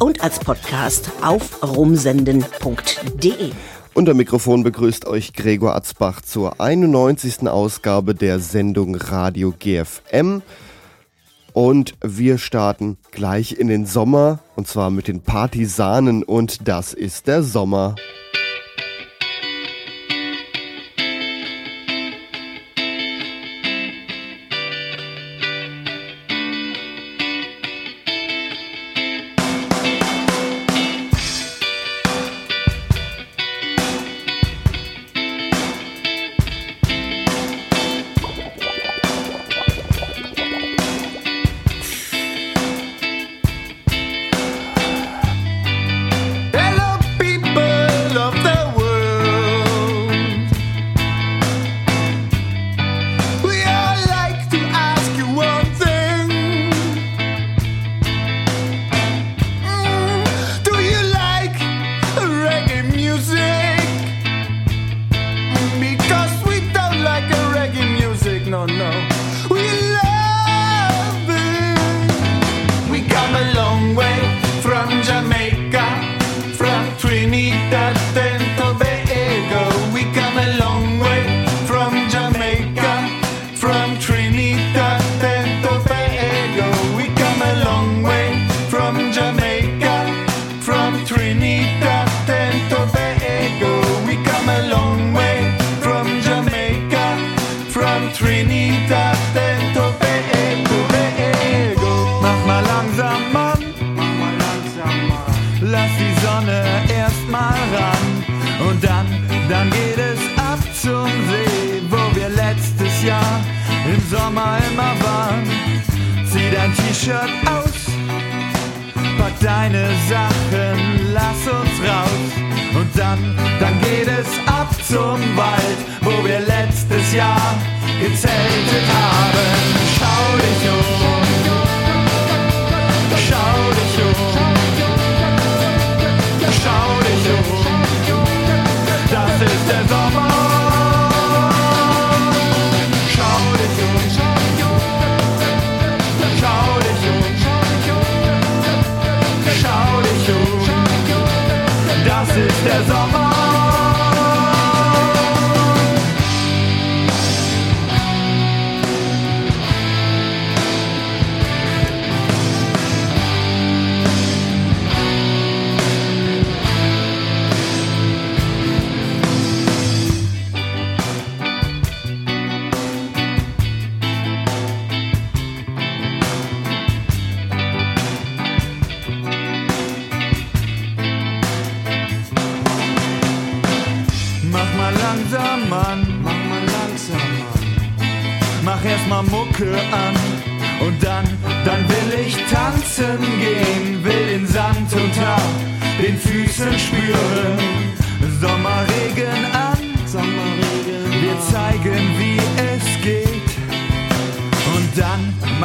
und als Podcast auf rumsenden.de. Unter Mikrofon begrüßt euch Gregor Atzbach zur 91. Ausgabe der Sendung Radio GFM. Und wir starten gleich in den Sommer und zwar mit den Partisanen und das ist der Sommer.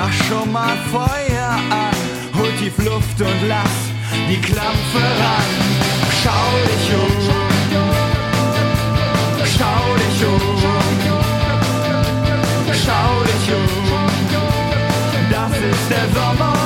mach schon mal Feuer an, hol tief Luft und lass die Klampfe ran. Schau dich um, schau dich um, schau dich um, das ist der Sommer.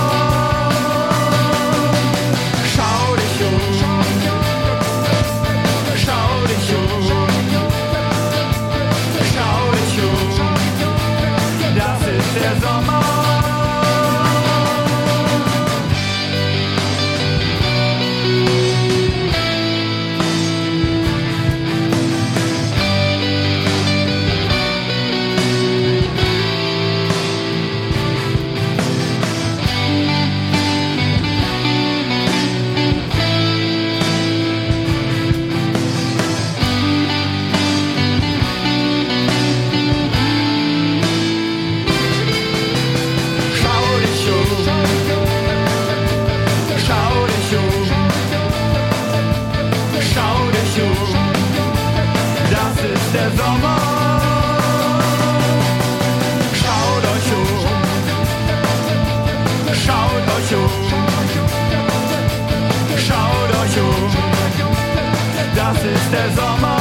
der Sommer.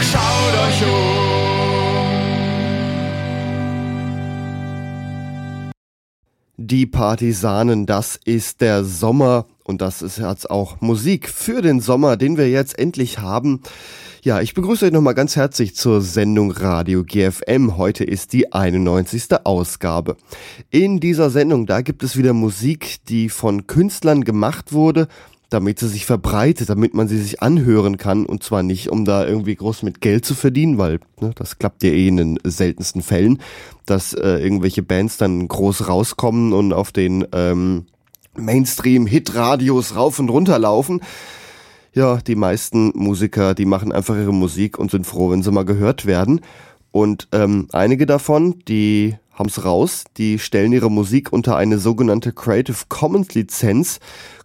Schaut euch um. Die Partisanen, das ist der Sommer. Und das ist jetzt auch Musik für den Sommer, den wir jetzt endlich haben. Ja, ich begrüße euch nochmal ganz herzlich zur Sendung Radio GFM. Heute ist die 91. Ausgabe. In dieser Sendung, da gibt es wieder Musik, die von Künstlern gemacht wurde damit sie sich verbreitet, damit man sie sich anhören kann und zwar nicht, um da irgendwie groß mit Geld zu verdienen, weil ne, das klappt ja eh in den seltensten Fällen, dass äh, irgendwelche Bands dann groß rauskommen und auf den ähm, Mainstream-Hit-Radios rauf und runter laufen ja, die meisten Musiker, die machen einfach ihre Musik und sind froh, wenn sie mal gehört werden. Und ähm, einige davon, die haben's raus, die stellen ihre Musik unter eine sogenannte Creative Commons Lizenz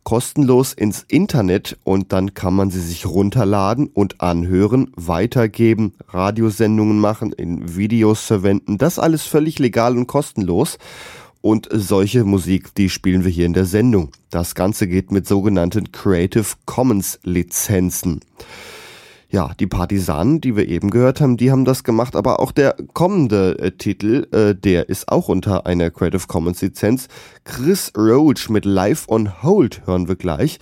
kostenlos ins Internet und dann kann man sie sich runterladen und anhören, weitergeben, Radiosendungen machen, in Videos verwenden. Das alles völlig legal und kostenlos. Und solche Musik, die spielen wir hier in der Sendung. Das Ganze geht mit sogenannten Creative Commons Lizenzen. Ja, die Partisanen, die wir eben gehört haben, die haben das gemacht, aber auch der kommende äh, Titel, äh, der ist auch unter einer Creative Commons Lizenz. Chris Roach mit Live on Hold hören wir gleich.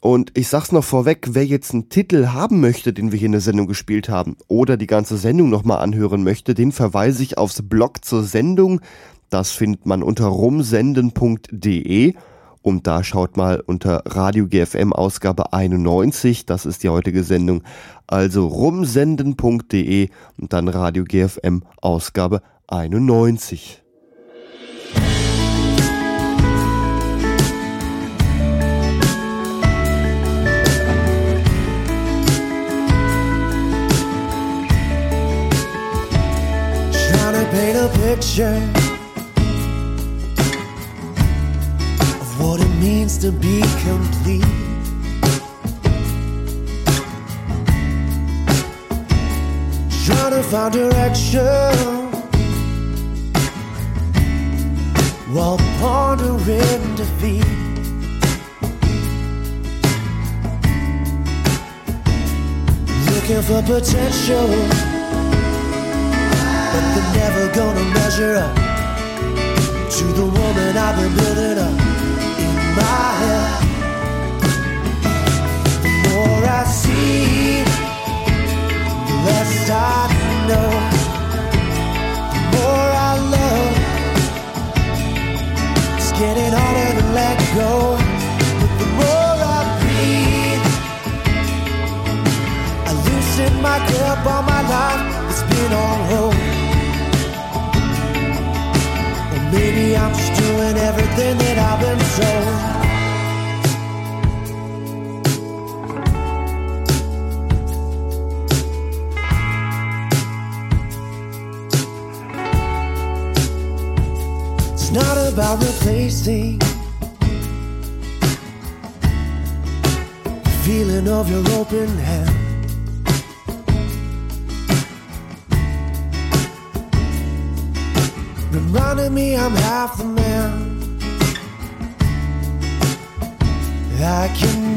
Und ich sag's noch vorweg, wer jetzt einen Titel haben möchte, den wir hier in der Sendung gespielt haben, oder die ganze Sendung nochmal anhören möchte, den verweise ich aufs Blog zur Sendung. Das findet man unter rumsenden.de und da schaut mal unter Radio GFM Ausgabe 91, das ist die heutige Sendung, also rumsenden.de und dann Radio GFM Ausgabe 91. Trying to paint a picture what it means to be complete. Trying to find direction while pondering defeat. Looking for potential, but they're never gonna measure up to the woman I've been building up Maybe I'm just doing everything that I've been told. About replacing the feeling of your open hand. reminding me I'm half the man I can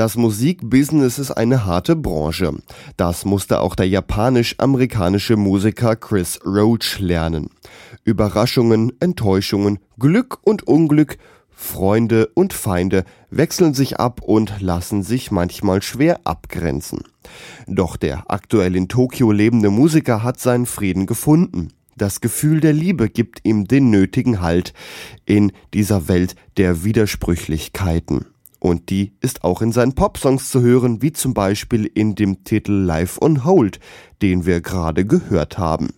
Das Musikbusiness ist eine harte Branche. Das musste auch der japanisch-amerikanische Musiker Chris Roach lernen. Überraschungen, Enttäuschungen, Glück und Unglück, Freunde und Feinde wechseln sich ab und lassen sich manchmal schwer abgrenzen. Doch der aktuell in Tokio lebende Musiker hat seinen Frieden gefunden. Das Gefühl der Liebe gibt ihm den nötigen Halt in dieser Welt der Widersprüchlichkeiten. Und die ist auch in seinen Popsongs zu hören, wie zum Beispiel in dem Titel Life on Hold, den wir gerade gehört haben.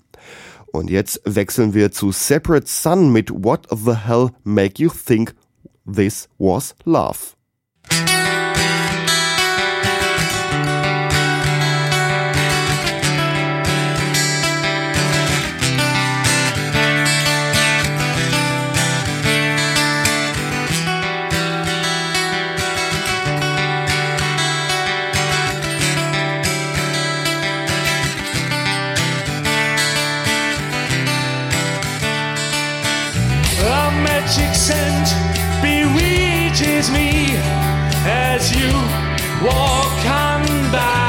Und jetzt wechseln wir zu Separate Sun mit What the Hell Make You Think This Was Love. Bewitches me as you walk on by.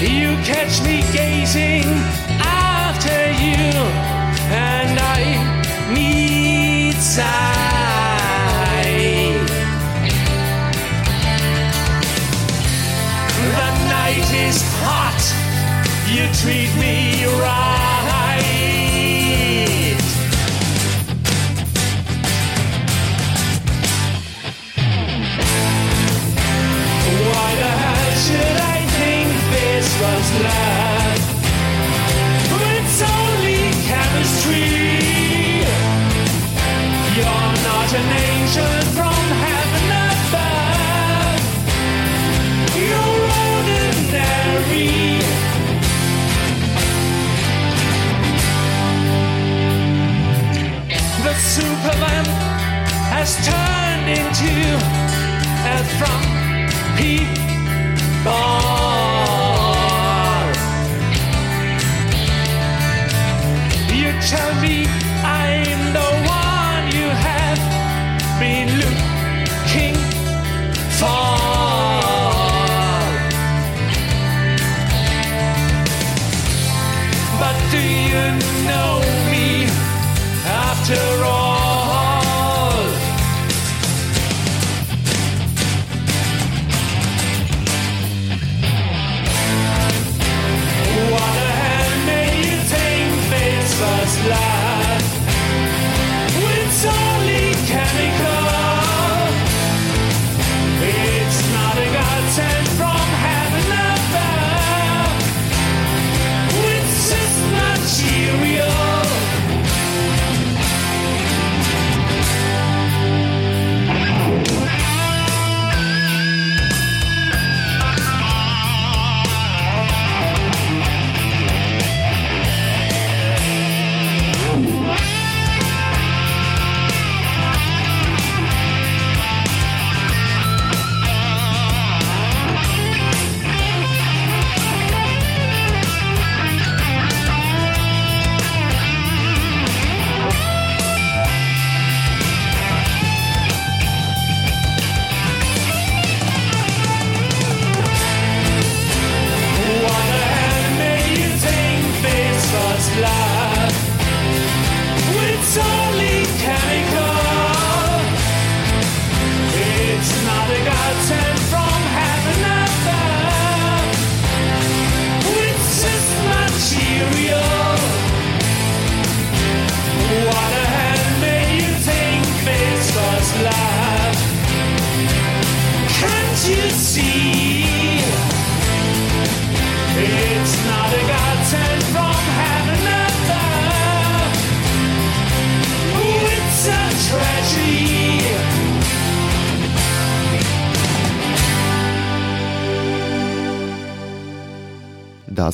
You catch me gazing after you, and I need sight.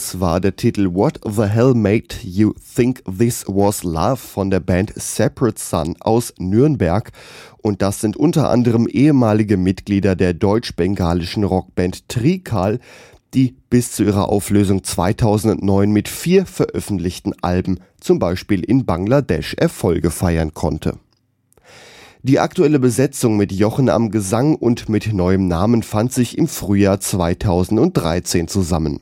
Das war der Titel What the Hell Made You Think This Was Love von der Band Separate Sun aus Nürnberg. Und das sind unter anderem ehemalige Mitglieder der deutsch-bengalischen Rockband Trikal, die bis zu ihrer Auflösung 2009 mit vier veröffentlichten Alben, zum Beispiel in Bangladesch, Erfolge feiern konnte. Die aktuelle Besetzung mit Jochen am Gesang und mit neuem Namen fand sich im Frühjahr 2013 zusammen.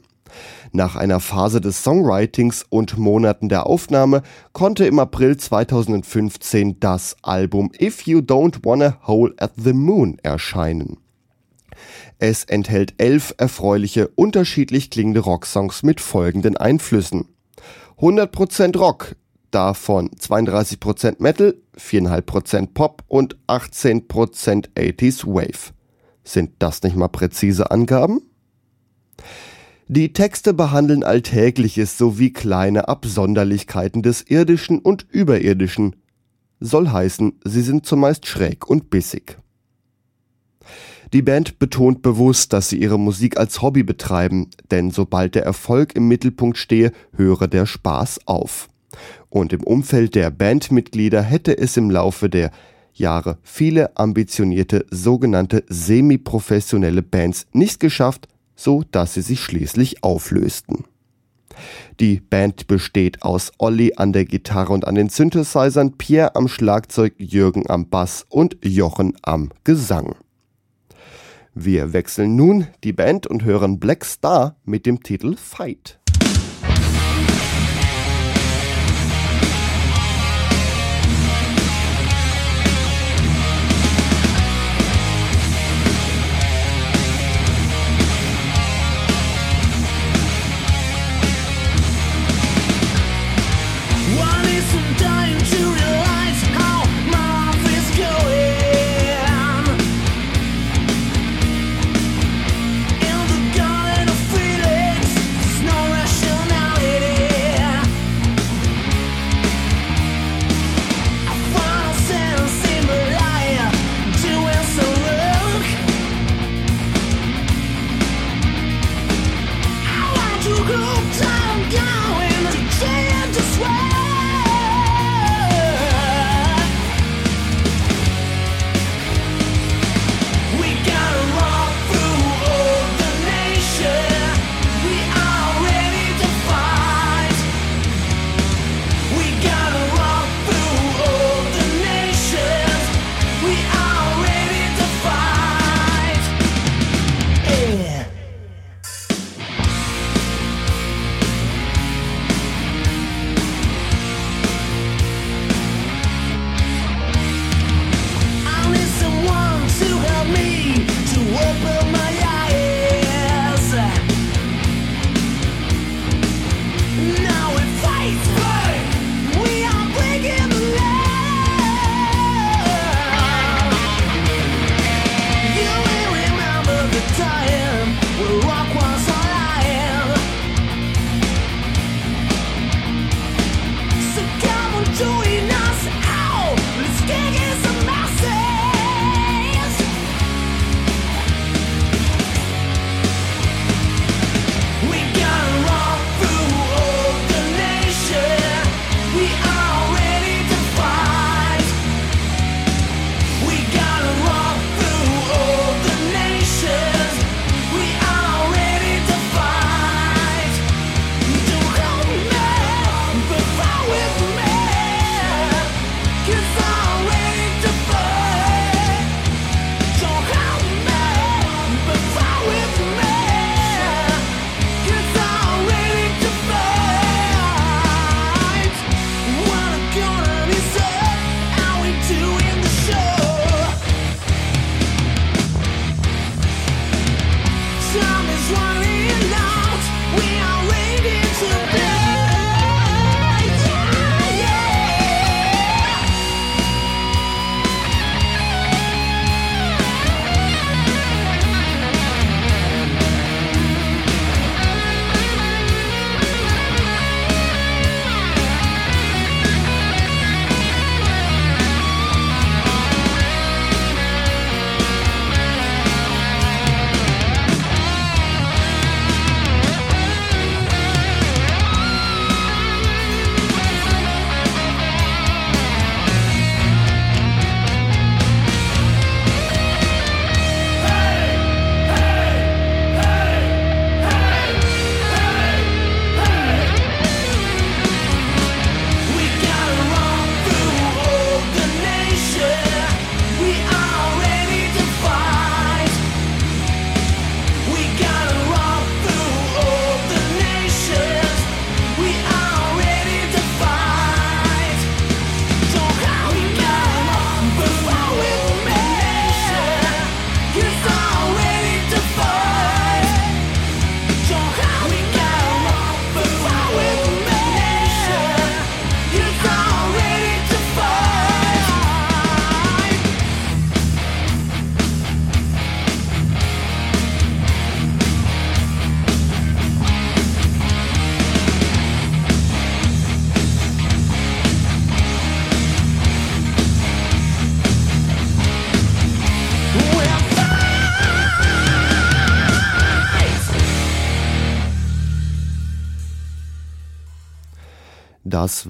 Nach einer Phase des Songwritings und Monaten der Aufnahme konnte im April 2015 das Album If You Don't Wanna Hole at the Moon erscheinen. Es enthält elf erfreuliche, unterschiedlich klingende Rocksongs mit folgenden Einflüssen. 100% Rock, davon 32% Metal, 4,5% Pop und 18% 80s Wave. Sind das nicht mal präzise Angaben? Die Texte behandeln Alltägliches sowie kleine Absonderlichkeiten des Irdischen und Überirdischen. Soll heißen, sie sind zumeist schräg und bissig. Die Band betont bewusst, dass sie ihre Musik als Hobby betreiben, denn sobald der Erfolg im Mittelpunkt stehe, höre der Spaß auf. Und im Umfeld der Bandmitglieder hätte es im Laufe der Jahre viele ambitionierte sogenannte semi-professionelle Bands nicht geschafft, so dass sie sich schließlich auflösten. Die Band besteht aus Olli an der Gitarre und an den Synthesizern, Pierre am Schlagzeug, Jürgen am Bass und Jochen am Gesang. Wir wechseln nun die Band und hören Black Star mit dem Titel Fight.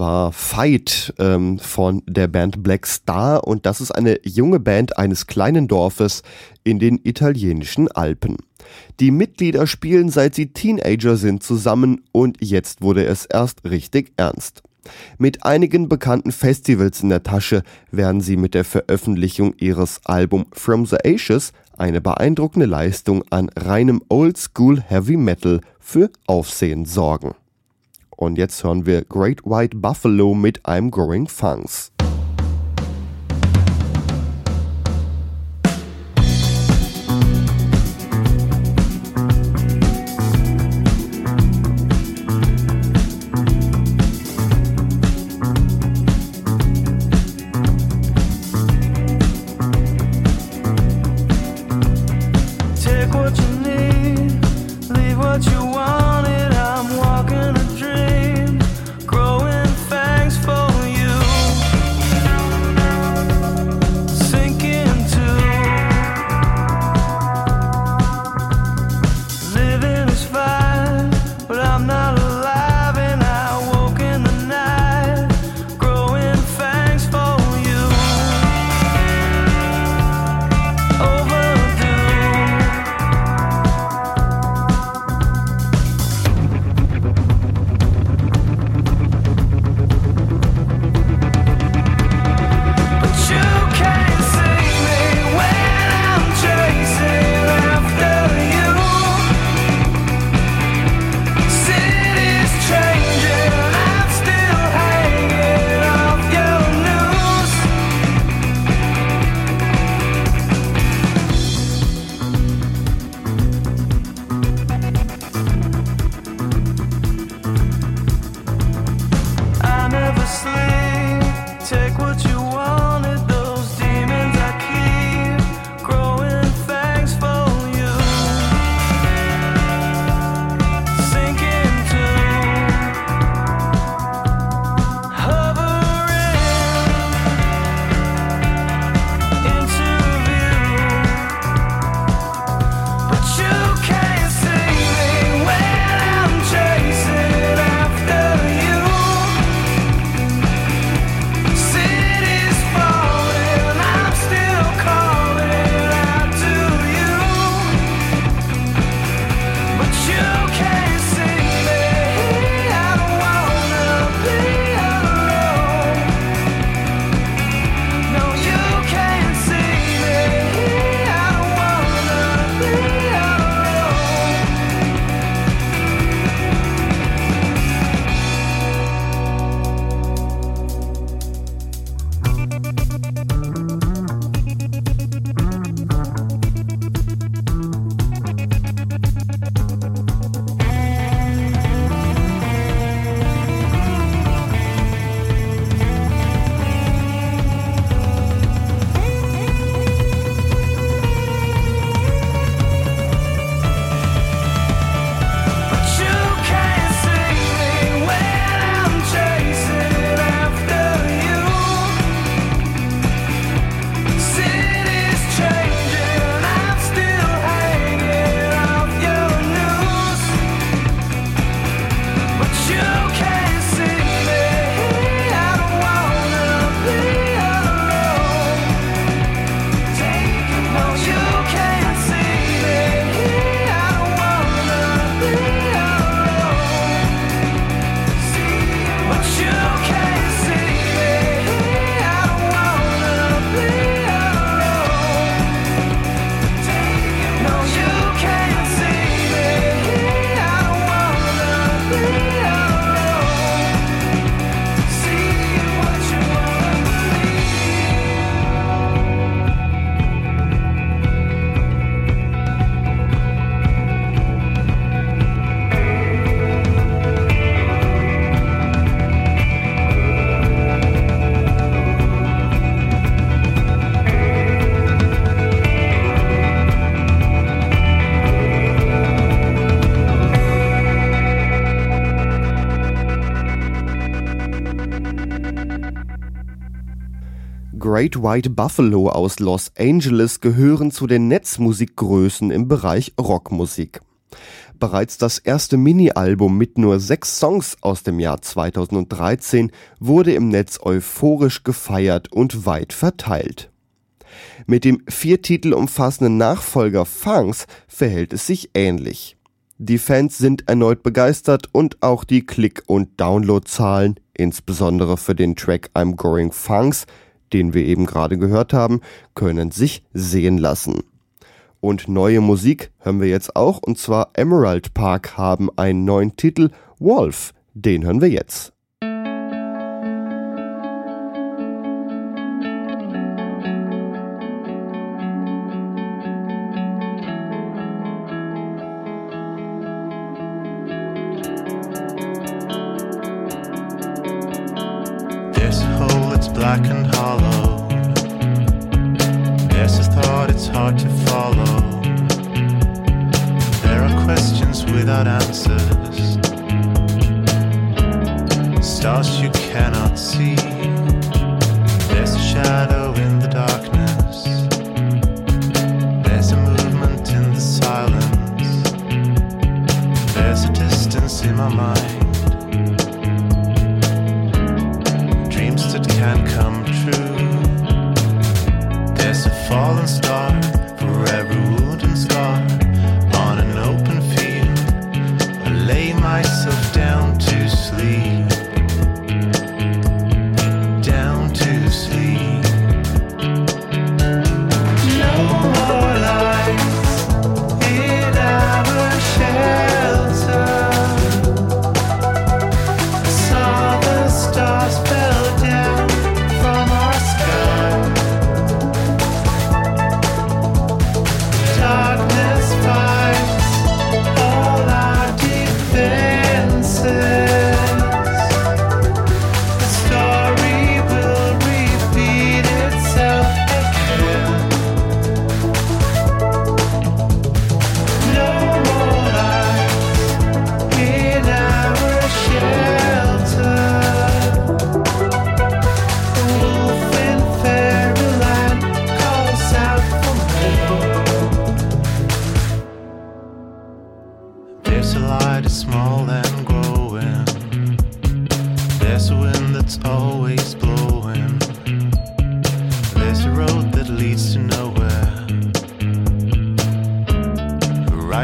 War Fight ähm, von der Band Black Star und das ist eine junge Band eines kleinen Dorfes in den italienischen Alpen. Die Mitglieder spielen seit sie Teenager sind zusammen und jetzt wurde es erst richtig ernst. Mit einigen bekannten Festivals in der Tasche werden sie mit der Veröffentlichung ihres Album From the Ashes eine beeindruckende Leistung an reinem Oldschool Heavy Metal für Aufsehen sorgen. Und jetzt hören wir Great White Buffalo mit I'm Growing Funks. Great White Buffalo aus Los Angeles gehören zu den Netzmusikgrößen im Bereich Rockmusik. Bereits das erste Mini-Album mit nur sechs Songs aus dem Jahr 2013 wurde im Netz euphorisch gefeiert und weit verteilt. Mit dem vier Titel umfassenden Nachfolger Funks verhält es sich ähnlich. Die Fans sind erneut begeistert und auch die Klick- und Downloadzahlen, insbesondere für den Track I'm Going Funks, den wir eben gerade gehört haben, können sich sehen lassen. Und neue Musik hören wir jetzt auch, und zwar Emerald Park haben einen neuen Titel, Wolf. Den hören wir jetzt. Black and hollow. Hard to follow. There are questions without answers. Stars you cannot see.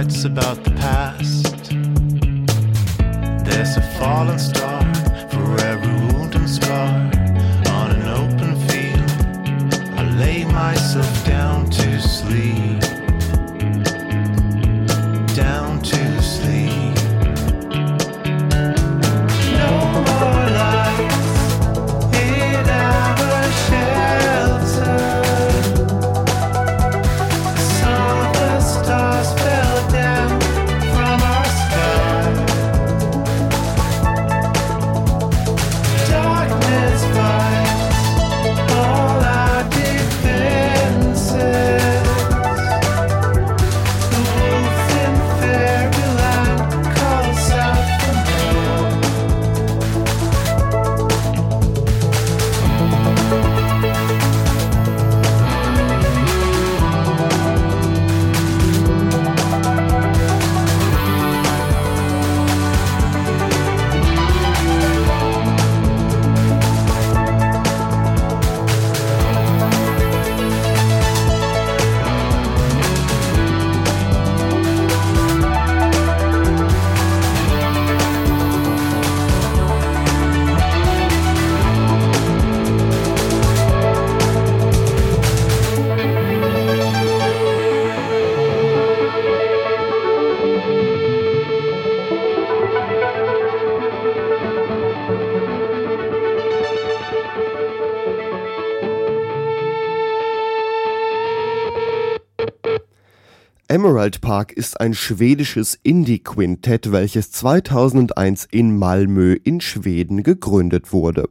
Writes about the past? There's a fallen star for every wound and scar on an open field. I lay myself down to sleep, Emerald Park ist ein schwedisches Indie-Quintett, welches 2001 in Malmö in Schweden gegründet wurde.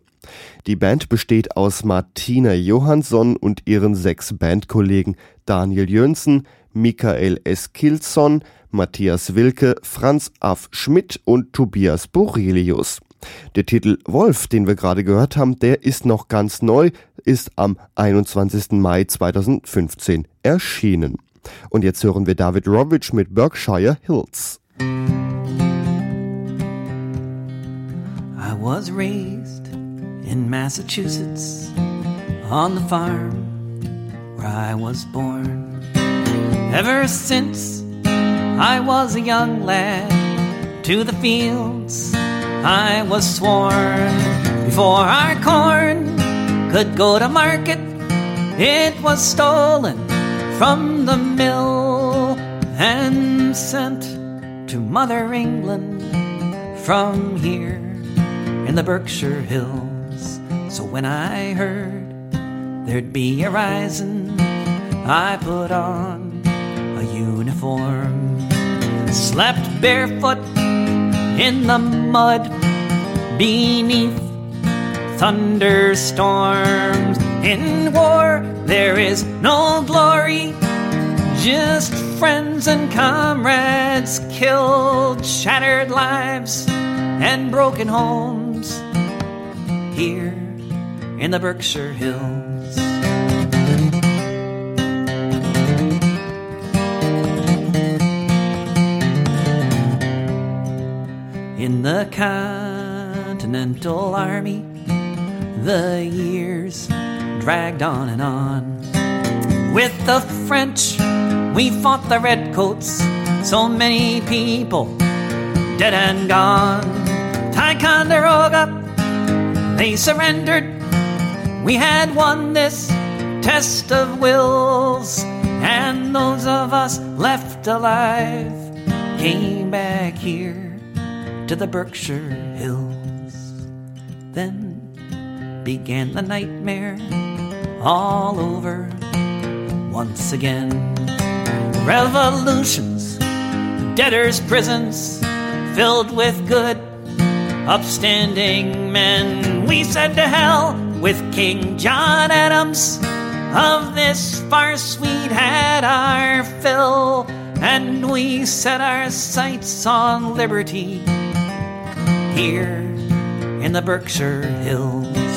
Die Band besteht aus Martina Johansson und ihren sechs Bandkollegen Daniel Jönsson, Michael Eskilsson, Matthias Wilke, Franz Aff Schmidt und Tobias Borelius. Der Titel Wolf, den wir gerade gehört haben, der ist noch ganz neu, ist am 21. Mai 2015 erschienen. Und jetzt hören wir David Rovich mit Berkshire Hills. I was raised in Massachusetts on the farm where I was born. Ever since I was a young lad, to the fields I was sworn. Before our corn could go to market, it was stolen from the mill and sent to Mother England from here in the Berkshire Hills. So when I heard there'd be a rising, I put on a uniform, slept barefoot in the mud beneath thunderstorms. In war, there is no glory, just friends and comrades killed, shattered lives, and broken homes here in the Berkshire Hills. In the Continental Army, the years dragged on and on. With the French, we fought the Redcoats, so many people dead and gone. Ticonderoga, they surrendered. We had won this test of wills, and those of us left alive came back here to the Berkshire Hills. Then began the nightmare all over once again. Revolutions, debtors' prisons filled with good, upstanding men. We said to hell with King John Adams. Of this farce we'd had our fill, and we set our sights on liberty here in the Berkshire Hills.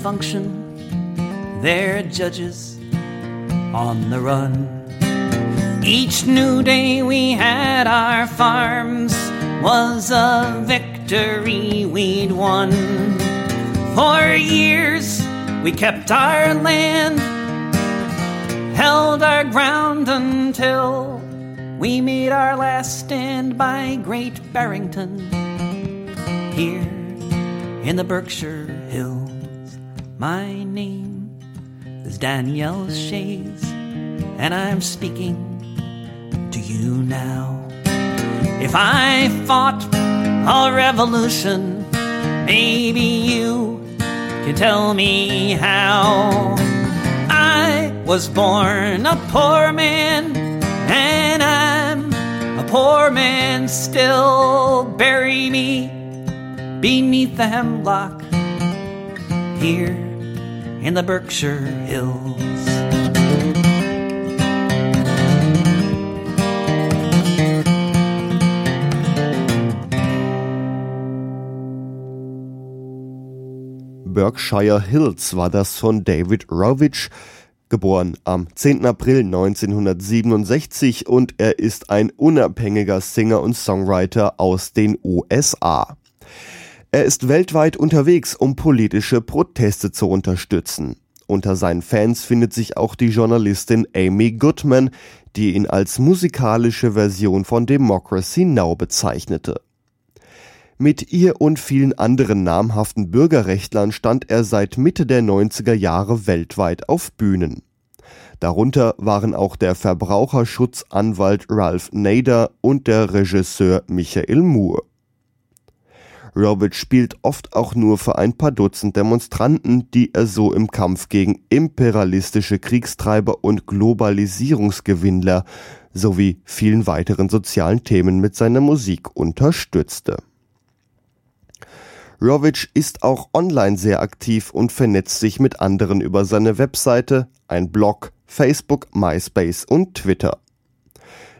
Function. Their judges on the run. Each new day we had our farms was a victory we'd won. For years we kept our land, held our ground until we made our last stand by Great Barrington here in the Berkshire Hills. My name is Danielle Shays, and I'm speaking to you now. If I fought a revolution, maybe you can tell me how. I was born a poor man, and I'm a poor man still. Bury me beneath the hemlock here in the Berkshire Hills. Berkshire Hills war das von David Rovich, geboren am 10. April 1967 und er ist ein unabhängiger Singer und Songwriter aus den USA. Er ist weltweit unterwegs, um politische Proteste zu unterstützen. Unter seinen Fans findet sich auch die Journalistin Amy Goodman, die ihn als musikalische Version von Democracy Now bezeichnete. Mit ihr und vielen anderen namhaften Bürgerrechtlern stand er seit Mitte der 90er Jahre weltweit auf Bühnen. Darunter waren auch der Verbraucherschutzanwalt Ralph Nader und der Regisseur Michael Moore. Robert spielt oft auch nur für ein paar Dutzend Demonstranten, die er so im Kampf gegen imperialistische Kriegstreiber und Globalisierungsgewinnler sowie vielen weiteren sozialen Themen mit seiner Musik unterstützte. Rovic ist auch online sehr aktiv und vernetzt sich mit anderen über seine Webseite, ein Blog, Facebook, MySpace und Twitter.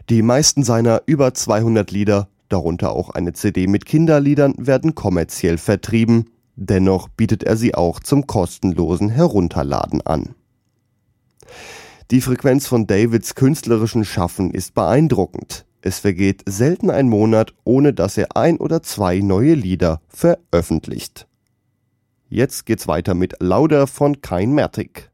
Die meisten seiner über 200 Lieder darunter auch eine CD mit Kinderliedern, werden kommerziell vertrieben, dennoch bietet er sie auch zum kostenlosen Herunterladen an. Die Frequenz von Davids künstlerischen Schaffen ist beeindruckend. Es vergeht selten ein Monat, ohne dass er ein oder zwei neue Lieder veröffentlicht. Jetzt geht's weiter mit Lauder von Kein Mertig.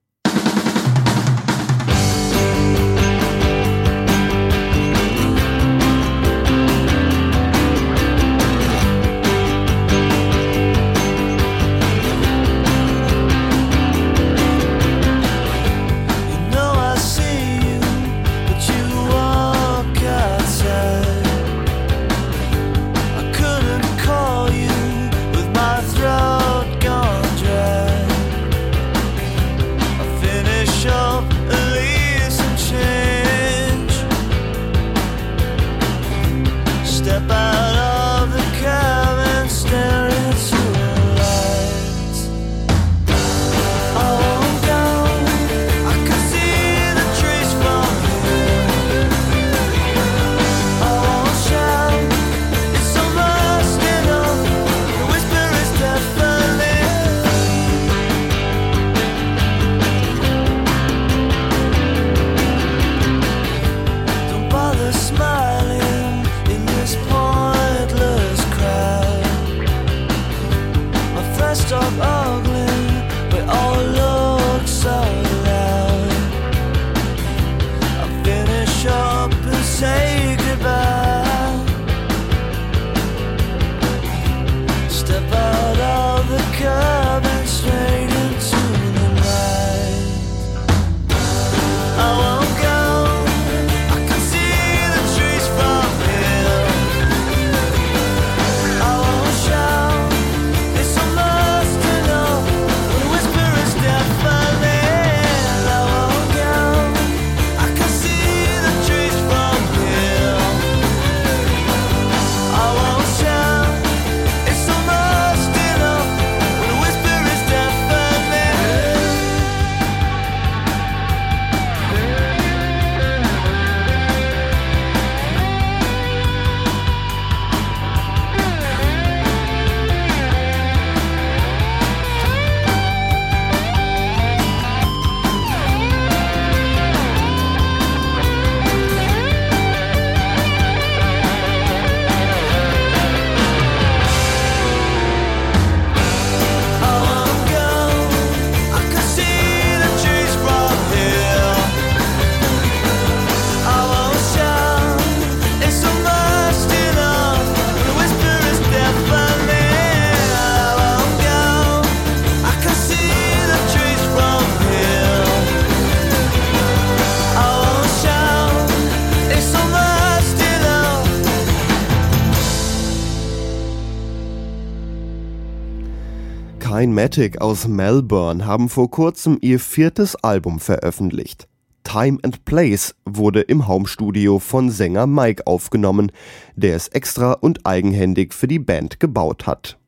Matic aus Melbourne haben vor kurzem ihr viertes Album veröffentlicht. Time and Place wurde im Homestudio von Sänger Mike aufgenommen, der es extra und eigenhändig für die Band gebaut hat.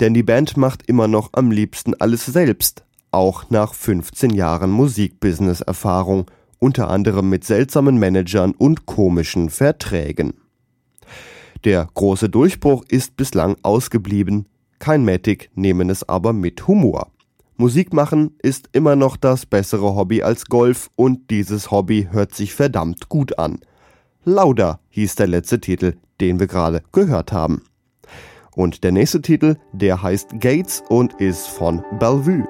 Denn die Band macht immer noch am liebsten alles selbst, auch nach 15 Jahren Musikbusiness-Erfahrung, unter anderem mit seltsamen Managern und komischen Verträgen. Der große Durchbruch ist bislang ausgeblieben, kein Matic nehmen es aber mit Humor. Musik machen ist immer noch das bessere Hobby als Golf und dieses Hobby hört sich verdammt gut an. Lauda hieß der letzte Titel, den wir gerade gehört haben. Und der nächste Titel, der heißt Gates und ist von Bellevue.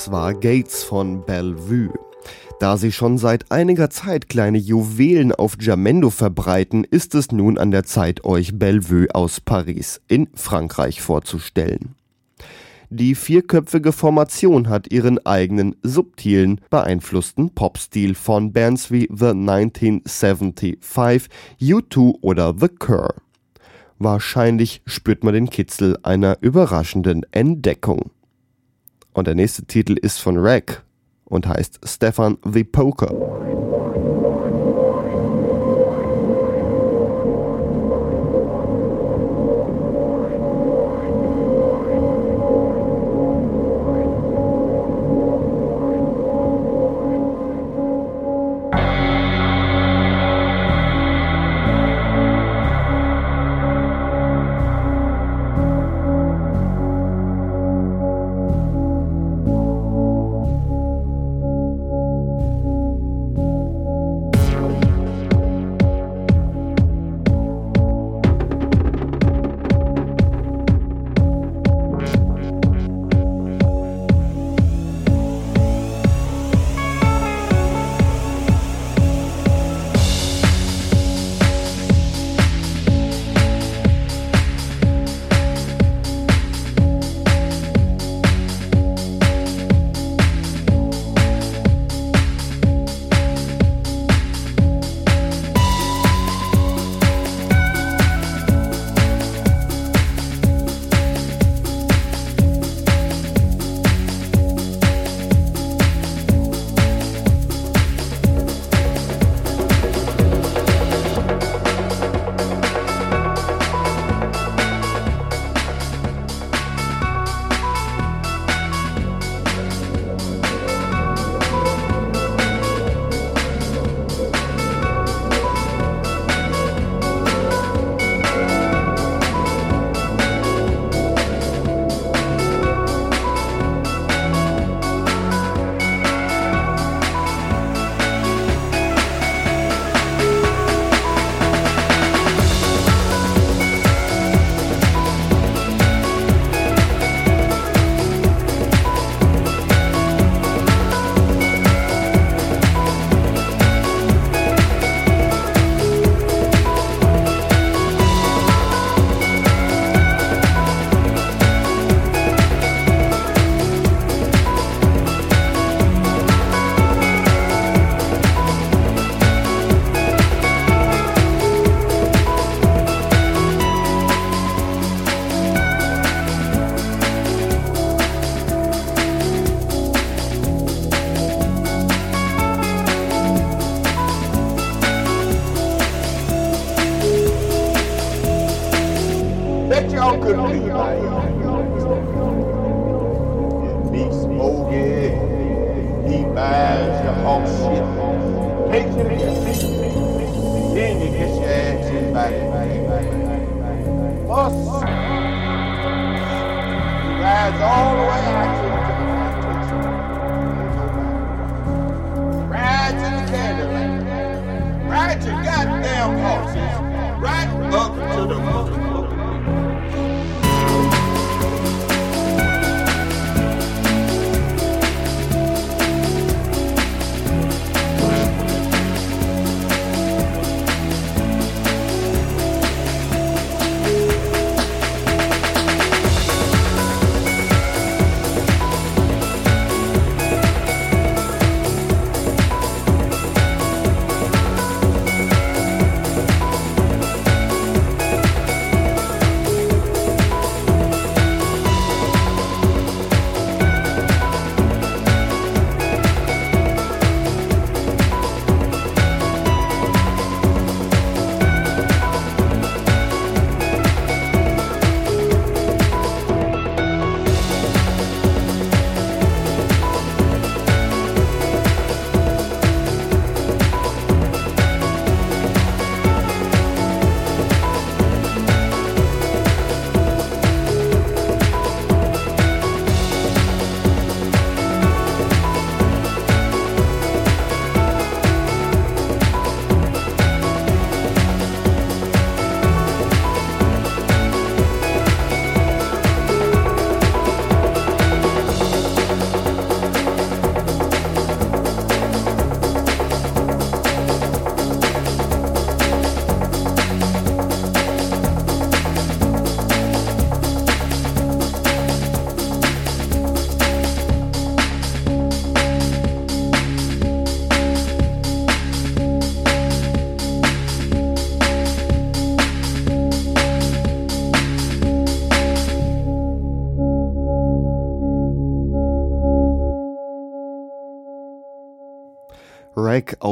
Das war Gates von Bellevue. Da sie schon seit einiger Zeit kleine Juwelen auf Jamendo verbreiten, ist es nun an der Zeit, euch Bellevue aus Paris in Frankreich vorzustellen. Die vierköpfige Formation hat ihren eigenen subtilen, beeinflussten Popstil von Bands wie The 1975, U2 oder The Cure. Wahrscheinlich spürt man den Kitzel einer überraschenden Entdeckung. Und der nächste Titel ist von Rack und heißt Stefan the Poker.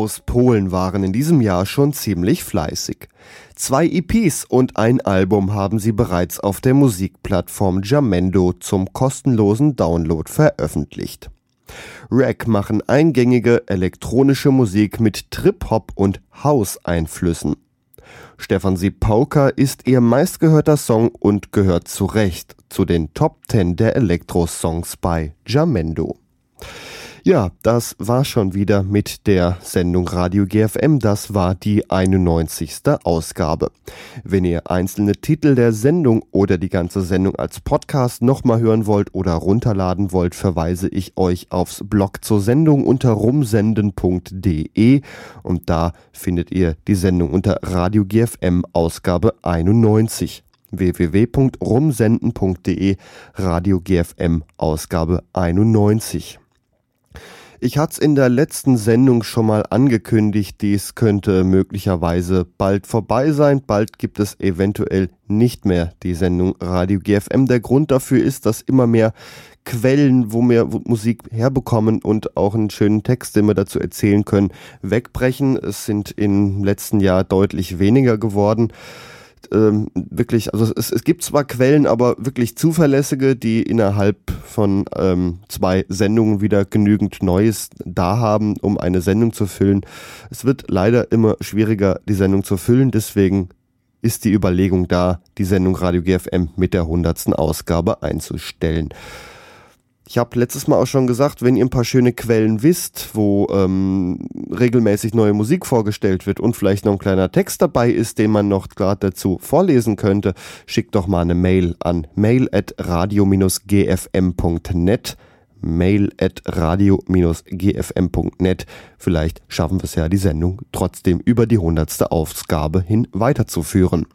Aus Polen waren in diesem Jahr schon ziemlich fleißig. Zwei EPs und ein Album haben sie bereits auf der Musikplattform Jamendo zum kostenlosen Download veröffentlicht. Rack machen eingängige elektronische Musik mit Trip-Hop und House-Einflüssen. Stefan Sipauka ist ihr meistgehörter Song und gehört zu Recht zu den Top 10 der Elektro-Songs bei Jamendo. Ja, das war schon wieder mit der Sendung Radio GFM. Das war die 91. Ausgabe. Wenn ihr einzelne Titel der Sendung oder die ganze Sendung als Podcast nochmal hören wollt oder runterladen wollt, verweise ich euch aufs Blog zur Sendung unter rumsenden.de und da findet ihr die Sendung unter Radio GFM Ausgabe 91 www.rumsenden.de Radio GFM Ausgabe 91. Ich hatte es in der letzten Sendung schon mal angekündigt, dies könnte möglicherweise bald vorbei sein. Bald gibt es eventuell nicht mehr die Sendung Radio GFM. Der Grund dafür ist, dass immer mehr Quellen, wo wir Musik herbekommen und auch einen schönen Text, den wir dazu erzählen können, wegbrechen. Es sind im letzten Jahr deutlich weniger geworden ähm, wirklich, also es, es gibt zwar Quellen, aber wirklich zuverlässige, die innerhalb von ähm, zwei Sendungen wieder genügend Neues da haben, um eine Sendung zu füllen. Es wird leider immer schwieriger, die Sendung zu füllen, deswegen ist die Überlegung da, die Sendung Radio GFM mit der hundertsten Ausgabe einzustellen. Ich habe letztes Mal auch schon gesagt, wenn ihr ein paar schöne Quellen wisst, wo ähm, regelmäßig neue Musik vorgestellt wird und vielleicht noch ein kleiner Text dabei ist, den man noch gerade dazu vorlesen könnte, schickt doch mal eine Mail an mail at radio-gfm.net mail at radio-gfm.net. Vielleicht schaffen wir es ja, die Sendung trotzdem über die hundertste Ausgabe hin weiterzuführen.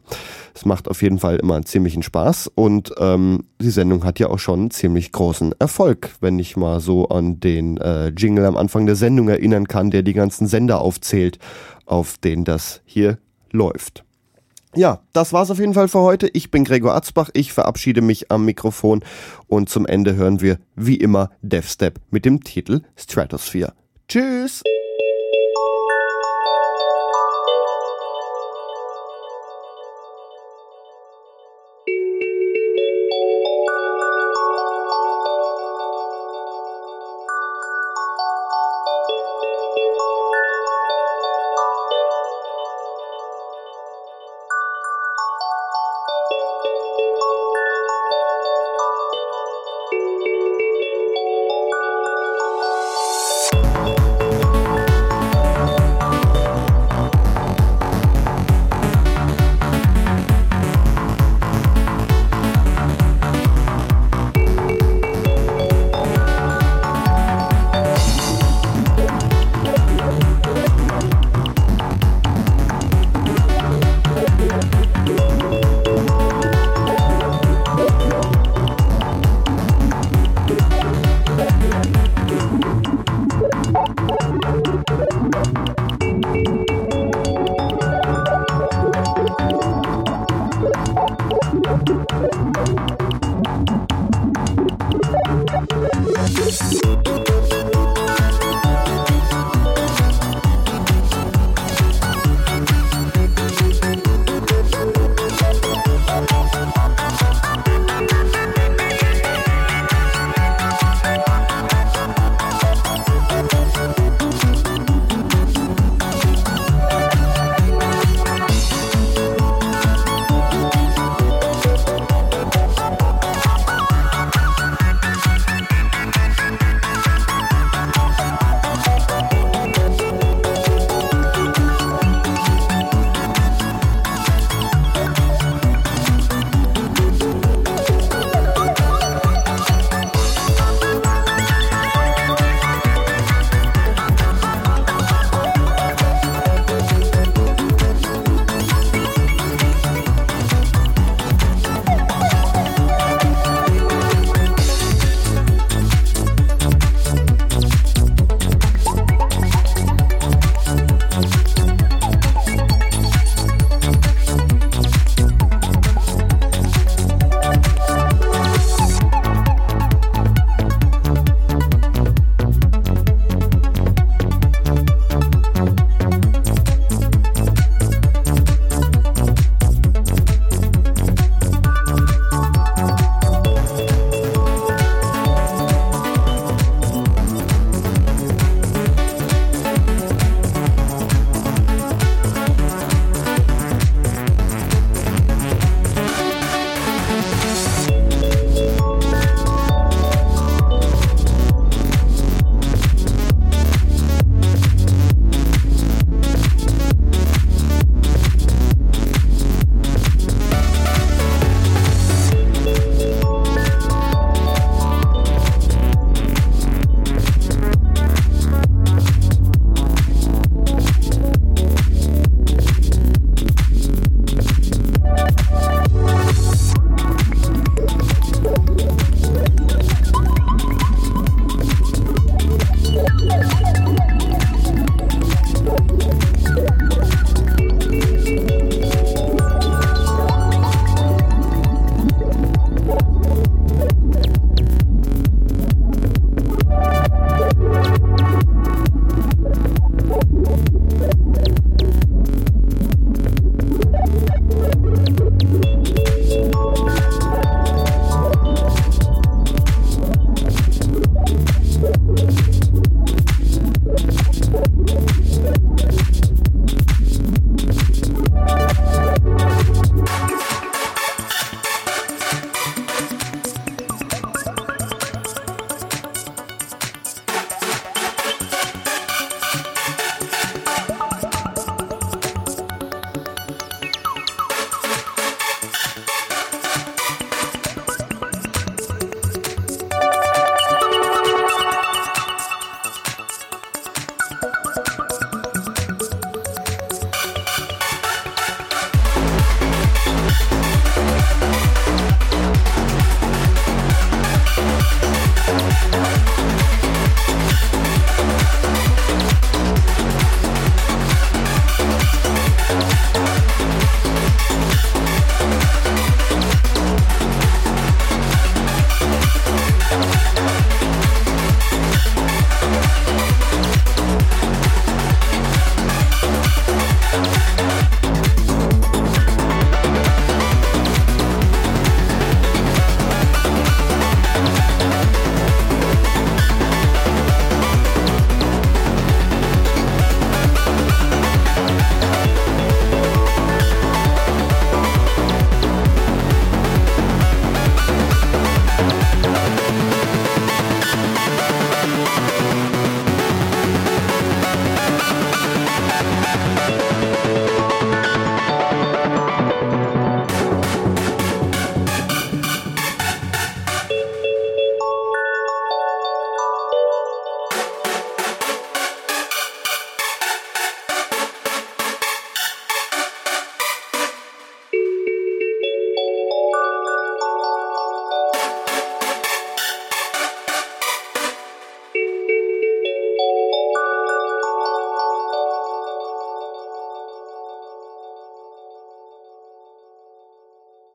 Es macht auf jeden Fall immer einen ziemlichen Spaß und ähm, die Sendung hat ja auch schon einen ziemlich großen Erfolg, wenn ich mal so an den äh, Jingle am Anfang der Sendung erinnern kann, der die ganzen Sender aufzählt, auf denen das hier läuft. Ja, das war's auf jeden Fall für heute. Ich bin Gregor Atzbach. Ich verabschiede mich am Mikrofon und zum Ende hören wir wie immer Deathstep mit dem Titel Stratosphere. Tschüss!